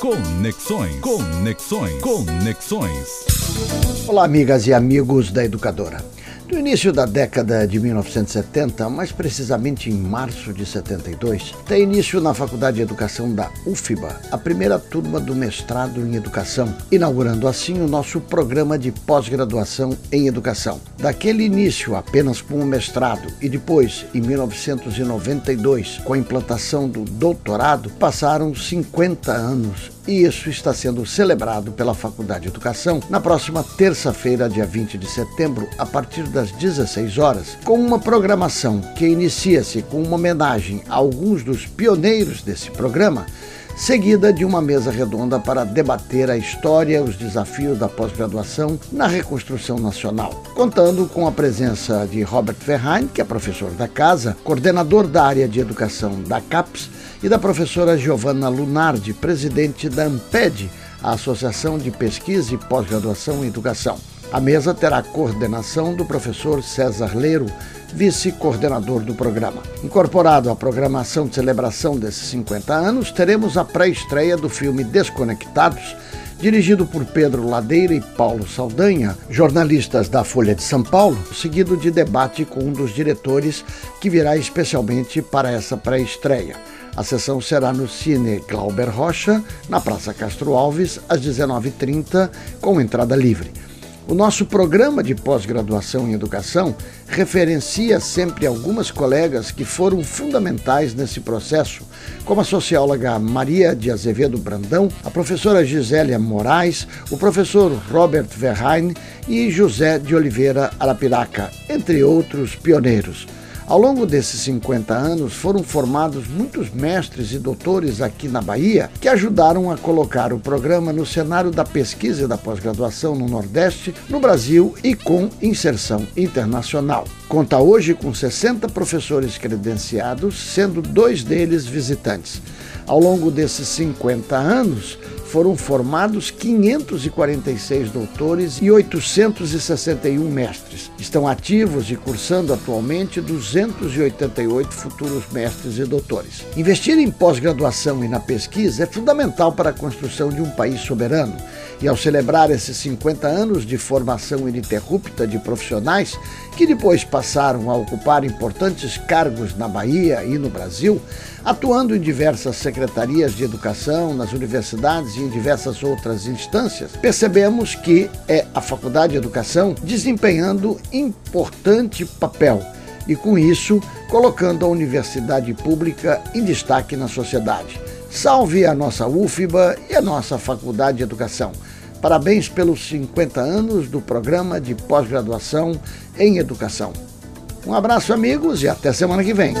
Conexões. Conexões. Conexões. Olá, amigas e amigos da Educadora. No início da década de 1970, mais precisamente em março de 72, tem início na Faculdade de Educação da UFBA a primeira turma do mestrado em Educação, inaugurando assim o nosso programa de pós-graduação em Educação. Daquele início apenas com o mestrado e depois, em 1992, com a implantação do doutorado, passaram 50 anos e isso está sendo celebrado pela Faculdade de Educação na próxima terça-feira, dia 20 de setembro, a partir das 16 horas, com uma programação que inicia-se com uma homenagem a alguns dos pioneiros desse programa seguida de uma mesa redonda para debater a história, os desafios da pós-graduação na reconstrução nacional, contando com a presença de Robert Verheyen, que é professor da casa, coordenador da área de educação da CAPES, e da professora Giovanna Lunardi, presidente da AMPED, a Associação de Pesquisa e Pós-Graduação em Educação. A mesa terá a coordenação do professor César Leiro, vice-coordenador do programa. Incorporado à programação de celebração desses 50 anos, teremos a pré-estreia do filme Desconectados, dirigido por Pedro Ladeira e Paulo Saldanha, jornalistas da Folha de São Paulo, seguido de debate com um dos diretores que virá especialmente para essa pré-estreia. A sessão será no Cine Glauber Rocha, na Praça Castro Alves, às 19h30, com entrada livre. O nosso programa de pós-graduação em educação referencia sempre algumas colegas que foram fundamentais nesse processo, como a socióloga Maria de Azevedo Brandão, a professora Gisélia Moraes, o professor Robert Verheyen e José de Oliveira Arapiraca, entre outros pioneiros. Ao longo desses 50 anos, foram formados muitos mestres e doutores aqui na Bahia que ajudaram a colocar o programa no cenário da pesquisa e da pós-graduação no Nordeste, no Brasil e com inserção internacional. Conta hoje com 60 professores credenciados, sendo dois deles visitantes. Ao longo desses 50 anos, foram formados 546 doutores e 861 mestres. Estão ativos e cursando atualmente 288 futuros mestres e doutores. Investir em pós-graduação e na pesquisa é fundamental para a construção de um país soberano. E ao celebrar esses 50 anos de formação ininterrupta de profissionais que depois passaram a ocupar importantes cargos na Bahia e no Brasil, atuando em diversas secretarias de educação, nas universidades e em diversas outras instâncias, percebemos que é a Faculdade de Educação desempenhando importante papel e, com isso, colocando a universidade pública em destaque na sociedade. Salve a nossa UFBA e a nossa Faculdade de Educação. Parabéns pelos 50 anos do programa de pós-graduação em educação. Um abraço, amigos, e até semana que vem.